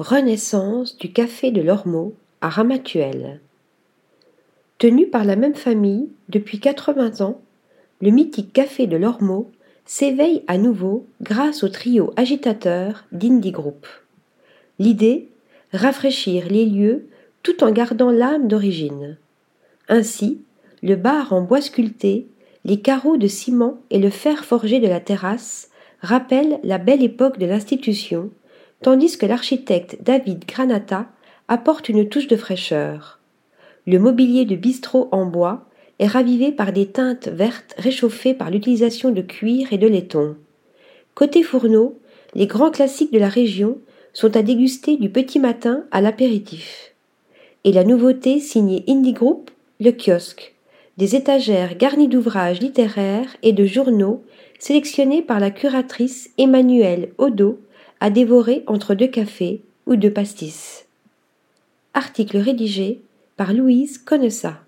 Renaissance du café de l'Ormeau à Ramatuelle. Tenu par la même famille depuis 80 ans, le mythique café de l'Ormeau s'éveille à nouveau grâce au trio agitateur d'Indie Group. L'idée rafraîchir les lieux tout en gardant l'âme d'origine. Ainsi, le bar en bois sculpté, les carreaux de ciment et le fer forgé de la terrasse rappellent la belle époque de l'institution tandis que l'architecte David Granata apporte une touche de fraîcheur. Le mobilier de bistrot en bois est ravivé par des teintes vertes réchauffées par l'utilisation de cuir et de laiton. Côté fourneau, les grands classiques de la région sont à déguster du petit matin à l'apéritif. Et la nouveauté signée Indie Group, le kiosque, des étagères garnies d'ouvrages littéraires et de journaux sélectionnés par la curatrice Emmanuelle Odo à dévorer entre deux cafés ou deux pastis. Article rédigé par Louise Connessa.